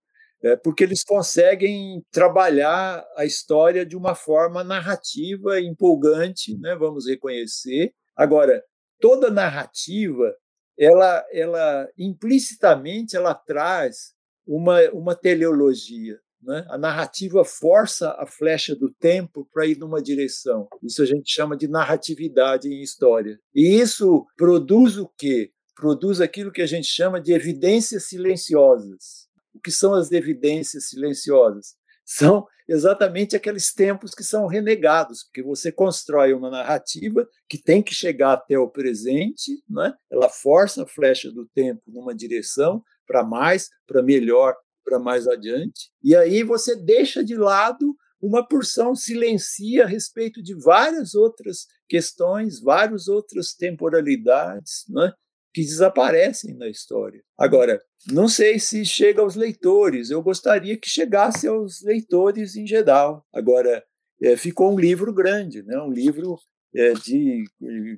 é, porque eles conseguem trabalhar a história de uma forma narrativa, empolgante, né, vamos reconhecer. Agora, toda narrativa, ela, ela implicitamente ela traz uma, uma teleologia. Né? A narrativa força a flecha do tempo para ir numa direção. Isso a gente chama de narratividade em história. E isso produz o quê? Produz aquilo que a gente chama de evidências silenciosas. Que são as evidências silenciosas? São exatamente aqueles tempos que são renegados, porque você constrói uma narrativa que tem que chegar até o presente, né? ela força a flecha do tempo numa direção para mais, para melhor, para mais adiante, e aí você deixa de lado uma porção silencia a respeito de várias outras questões, várias outras temporalidades, né? Que desaparecem na história. Agora, não sei se chega aos leitores, eu gostaria que chegasse aos leitores em geral. Agora, é, ficou um livro grande, né? um livro é, de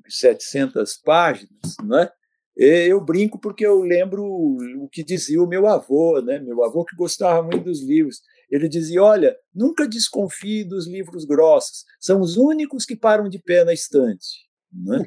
700 páginas, né? Eu brinco porque eu lembro o que dizia o meu avô, né? Meu avô que gostava muito dos livros. Ele dizia: Olha, nunca desconfie dos livros grossos, são os únicos que param de pé na estante. Né?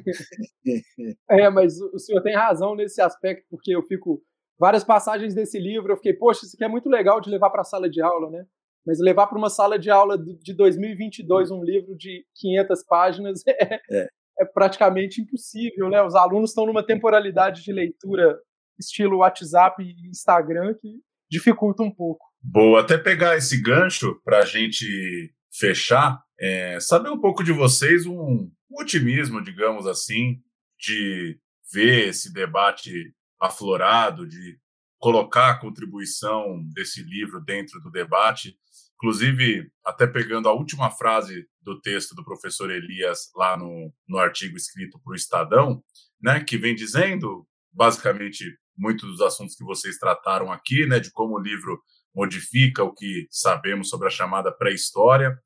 *laughs* *laughs* é, mas o senhor tem razão nesse aspecto, porque eu fico. Várias passagens desse livro, eu fiquei, poxa, isso aqui é muito legal de levar para a sala de aula, né? Mas levar para uma sala de aula de 2022 um livro de 500 páginas *laughs* é, é. é praticamente impossível, né? Os alunos estão numa temporalidade de leitura estilo WhatsApp e Instagram que dificulta um pouco. Boa, até pegar esse gancho para a gente fechar, é, saber um pouco de vocês, um, um otimismo, digamos assim, de ver esse debate aflorado, de colocar a contribuição desse livro dentro do debate. Inclusive, até pegando a última frase do texto do professor Elias lá no, no artigo escrito para o Estadão, né, que vem dizendo, basicamente, muitos dos assuntos que vocês trataram aqui, né, de como o livro modifica o que sabemos sobre a chamada pré-história.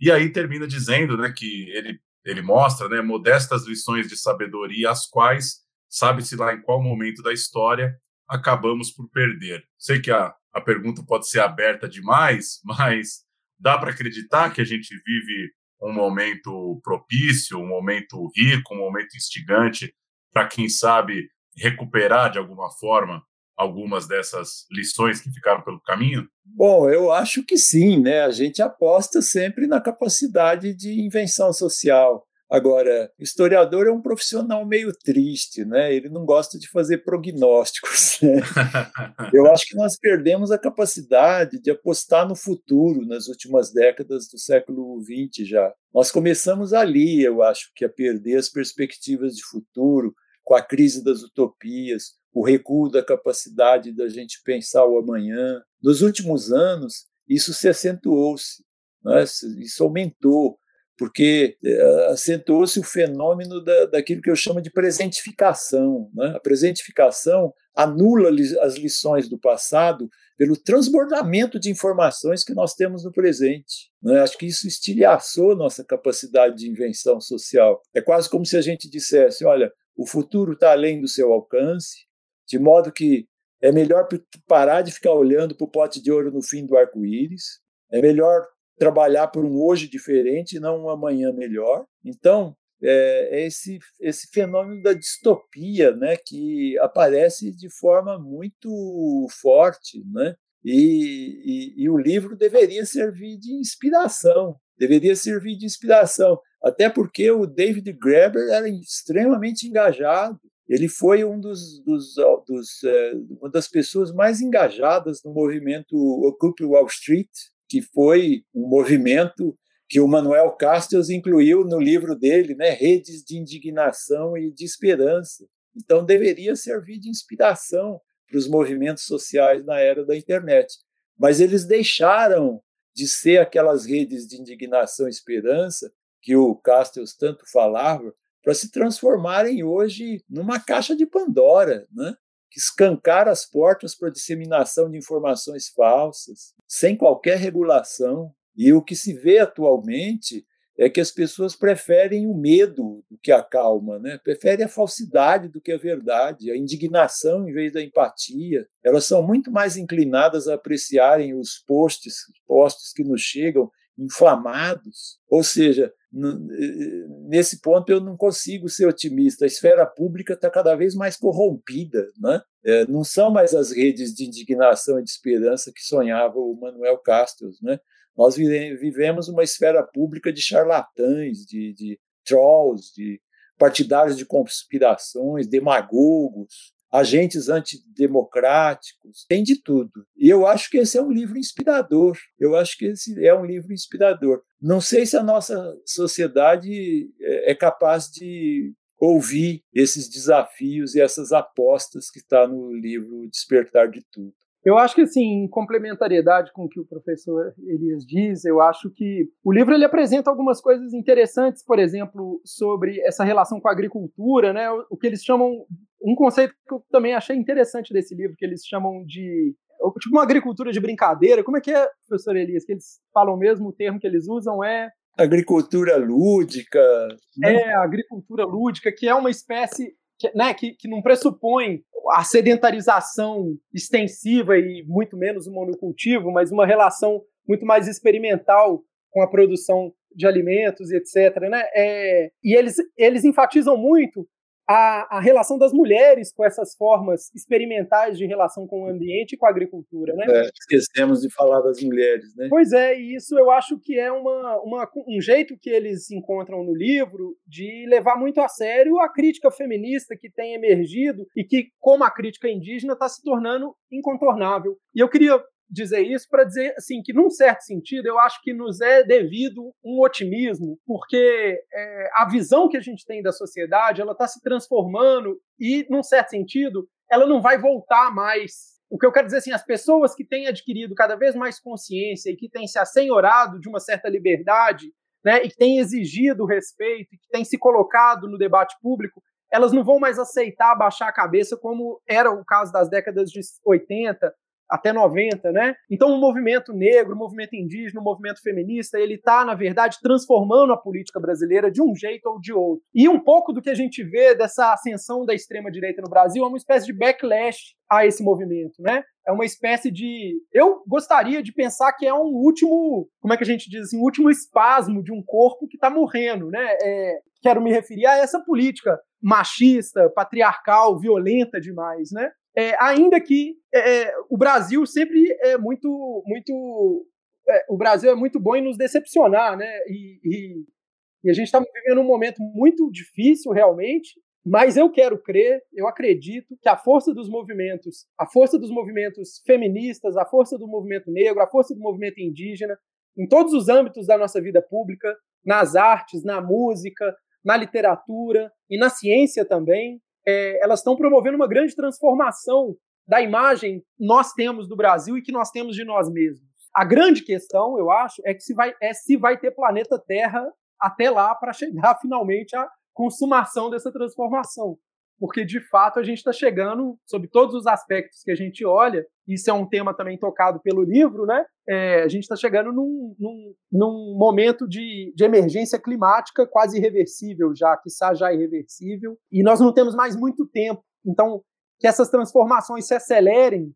E aí termina dizendo né, que ele ele mostra né, modestas lições de sabedoria, as quais, sabe-se lá em qual momento da história, acabamos por perder. Sei que a, a pergunta pode ser aberta demais, *laughs* mas dá para acreditar que a gente vive um momento propício, um momento rico, um momento instigante para quem sabe recuperar de alguma forma algumas dessas lições que ficaram pelo caminho? Bom, eu acho que sim, né? A gente aposta sempre na capacidade de invenção social. Agora, historiador é um profissional meio triste, né? Ele não gosta de fazer prognósticos. *laughs* Né? *laughs* Eu acho que nós perdemos a capacidade de apostar no futuro nas últimas décadas do século XX já. Nós começamos ali, eu acho, que a perder as perspectivas de futuro com a crise das utopias, o recuo da capacidade da gente pensar o amanhã. Nos últimos anos, isso se acentuou-se, né? isso aumentou, porque eh, acentuou-se o fenômeno da, daquilo que eu chamo de presentificação. Né? A presentificação anula as lições do passado pelo transbordamento de informações que nós temos no presente. Né? Acho que isso estilhaçou nossa capacidade de invenção social. É quase como se a gente dissesse: olha, o futuro está além do seu alcance, de modo que é melhor parar de ficar olhando para o pote de ouro no fim do arco-íris, é melhor trabalhar por um hoje diferente não um amanhã melhor. Então, é, é esse, esse fenômeno da distopia né, que aparece de forma muito forte. Né? E, e, e o livro deveria servir de inspiração, deveria servir de inspiração, até porque o David Graeber era extremamente engajado ele foi um dos, dos, dos é, uma das pessoas mais engajadas no movimento Occupy Wall Street, que foi um movimento que o Manuel Castells incluiu no livro dele, né, Redes de Indignação e de Esperança. Então, deveria servir de inspiração para os movimentos sociais na era da internet. Mas eles deixaram de ser aquelas redes de indignação e esperança que o Castells tanto falava para se transformarem hoje numa caixa de Pandora, né? que escancara as portas para a disseminação de informações falsas, sem qualquer regulação. E o que se vê atualmente é que as pessoas preferem o medo do que a calma, né? preferem a falsidade do que a verdade, a indignação em vez da empatia. Elas são muito mais inclinadas a apreciarem os posts, posts que nos chegam inflamados, ou seja, nesse ponto eu não consigo ser otimista. A esfera pública está cada vez mais corrompida, né? É, não são mais as redes de indignação e de esperança que sonhava o Manuel Castro, né? Nós vivemos uma esfera pública de charlatães, de, de trolls, de partidários de conspirações, demagogos, agentes antidemocráticos, tem de tudo. E eu acho que esse é um livro inspirador. Eu acho que esse é um livro inspirador. Não sei se a nossa sociedade é, é capaz de ouvir esses desafios e essas apostas que está no livro Despertar de Tudo. Eu acho que, assim, em complementariedade com o que o professor Elias diz, eu acho que o livro ele apresenta algumas coisas interessantes, por exemplo, sobre essa relação com a agricultura, né? O que eles chamam um conceito que eu também achei interessante desse livro, que eles chamam de tipo uma agricultura de brincadeira. Como é que é, professor Elias? Que eles falam mesmo, o termo que eles usam é agricultura lúdica. Né? É, agricultura lúdica, que é uma espécie que, né, que, que não pressupõe a sedentarização extensiva e muito menos o monocultivo, mas uma relação muito mais experimental com a produção de alimentos etc. Né? É, e eles, eles enfatizam muito a, a, relação das mulheres com essas formas experimentais de relação com o ambiente e com a agricultura, né? É, esquecemos de falar das mulheres, né? Pois é, e isso eu acho que é uma, uma, um jeito que eles encontram no livro de levar muito a sério a crítica feminista que tem emergido e que, como a crítica indígena, está se tornando incontornável. E eu queria dizer isso para dizer assim que, num certo sentido, eu acho que nos é devido um otimismo, porque é, a visão que a gente tem da sociedade ela está se transformando e, num certo sentido, ela não vai voltar mais. O que eu quero dizer assim, as pessoas que têm adquirido cada vez mais consciência e que têm se assenhorado de uma certa liberdade, né, e que têm exigido respeito, que têm se colocado no debate público, elas não vão mais aceitar baixar a cabeça como era o caso das décadas de 80, até 90, né? Então o movimento negro, o movimento indígena, o movimento feminista, ele está, na verdade, transformando a política brasileira de um jeito ou de outro. E um pouco do que a gente vê dessa ascensão da extrema-direita no Brasil é uma espécie de backlash a esse movimento, né? É uma espécie de. Eu gostaria de pensar que é um último. Como é que a gente diz assim? Um último espasmo de um corpo que está morrendo, né? É... quero me referir a essa política machista, patriarcal, violenta demais, né? É, ainda que é, é, o Brasil sempre é muito, muito, é, o Brasil é muito bom em nos decepcionar, né? E, e, e a gente está vivendo um momento muito difícil realmente, mas eu quero crer, eu acredito que a força dos movimentos, a força dos movimentos feministas, a força do movimento negro, a força do movimento indígena, em todos os âmbitos da nossa vida pública, nas artes, na música, na literatura e na ciência também, é, elas estão promovendo uma grande transformação da imagem que nós temos do Brasil e que nós temos de nós mesmos. A grande questão, eu acho, é que se vai, é se vai ter planeta Terra até lá para chegar *laughs* finalmente à consumação dessa transformação porque de fato a gente está chegando, sob todos os aspectos que a gente olha, isso é um tema também tocado pelo livro, né? É, a gente está chegando num, num, num momento de, de, emergência climática quase irreversível já, que já irreversível, e nós não temos mais muito tempo. Então, que essas transformações se acelerem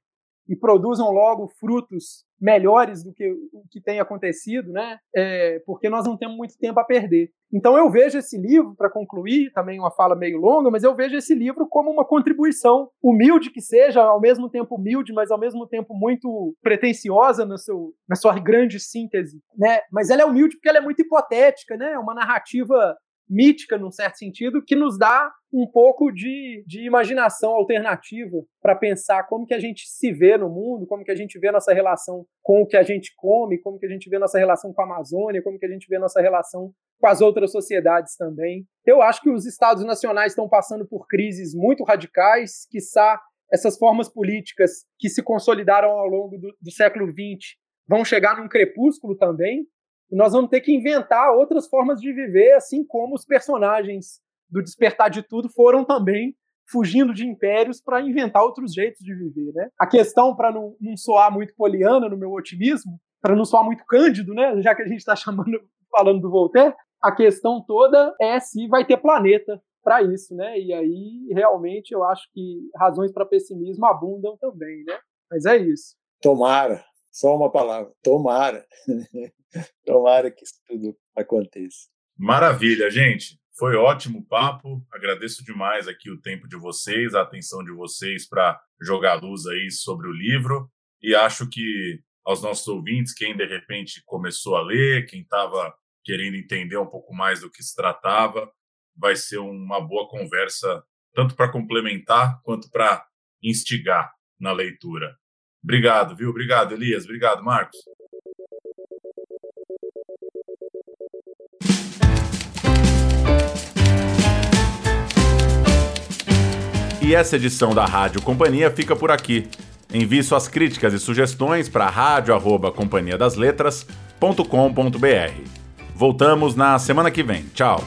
e produzam logo frutos melhores do que o que tem acontecido, né? É, porque nós não temos muito tempo a perder. Então eu vejo esse livro, para concluir, também uma fala meio longa, mas eu vejo esse livro como uma contribuição, humilde que seja, ao mesmo tempo humilde, mas ao mesmo tempo muito pretensiosa no seu, na sua grande síntese, né? Mas ela é humilde porque ela é muito hipotética, né? É uma narrativa mítica, num certo sentido, que nos dá um pouco de, de imaginação alternativa para pensar como que a gente se vê no mundo, como que a gente vê nossa relação com o que a gente come, como que a gente vê nossa relação com a Amazônia, como que a gente vê nossa relação com as outras sociedades também. Eu acho que os estados nacionais estão passando por crises muito radicais, quiçá essas formas políticas que se consolidaram ao longo do, do século XX vão chegar num crepúsculo também, e nós vamos ter que inventar outras formas de viver, assim como os personagens do Despertar de Tudo foram também fugindo de impérios para inventar outros jeitos de viver, né? A questão, para não, não soar muito poliana no meu otimismo, para não soar muito cândido, né? Já que a gente está chamando, *laughs* falando do Voltaire, a questão toda é se vai ter planeta para isso, né? E aí, realmente, eu acho que razões para pessimismo abundam também, né? Mas é isso. Tomara, só uma palavra, tomara. *laughs* tomara que isso tudo aconteça. Maravilha, gente. Foi ótimo papo. Agradeço demais aqui o tempo de vocês, a atenção de vocês para jogar luz aí sobre o livro. E acho que aos nossos ouvintes, quem de repente começou a ler, quem estava querendo entender um pouco mais do que se tratava, vai ser uma boa conversa, tanto para complementar quanto para instigar na leitura. Obrigado, viu? Obrigado, Elias. Obrigado, Marcos. E essa edição da Rádio Companhia fica por aqui. Envie suas críticas e sugestões para rádio@companhiadasletras.com.br. Voltamos na semana que vem. Tchau.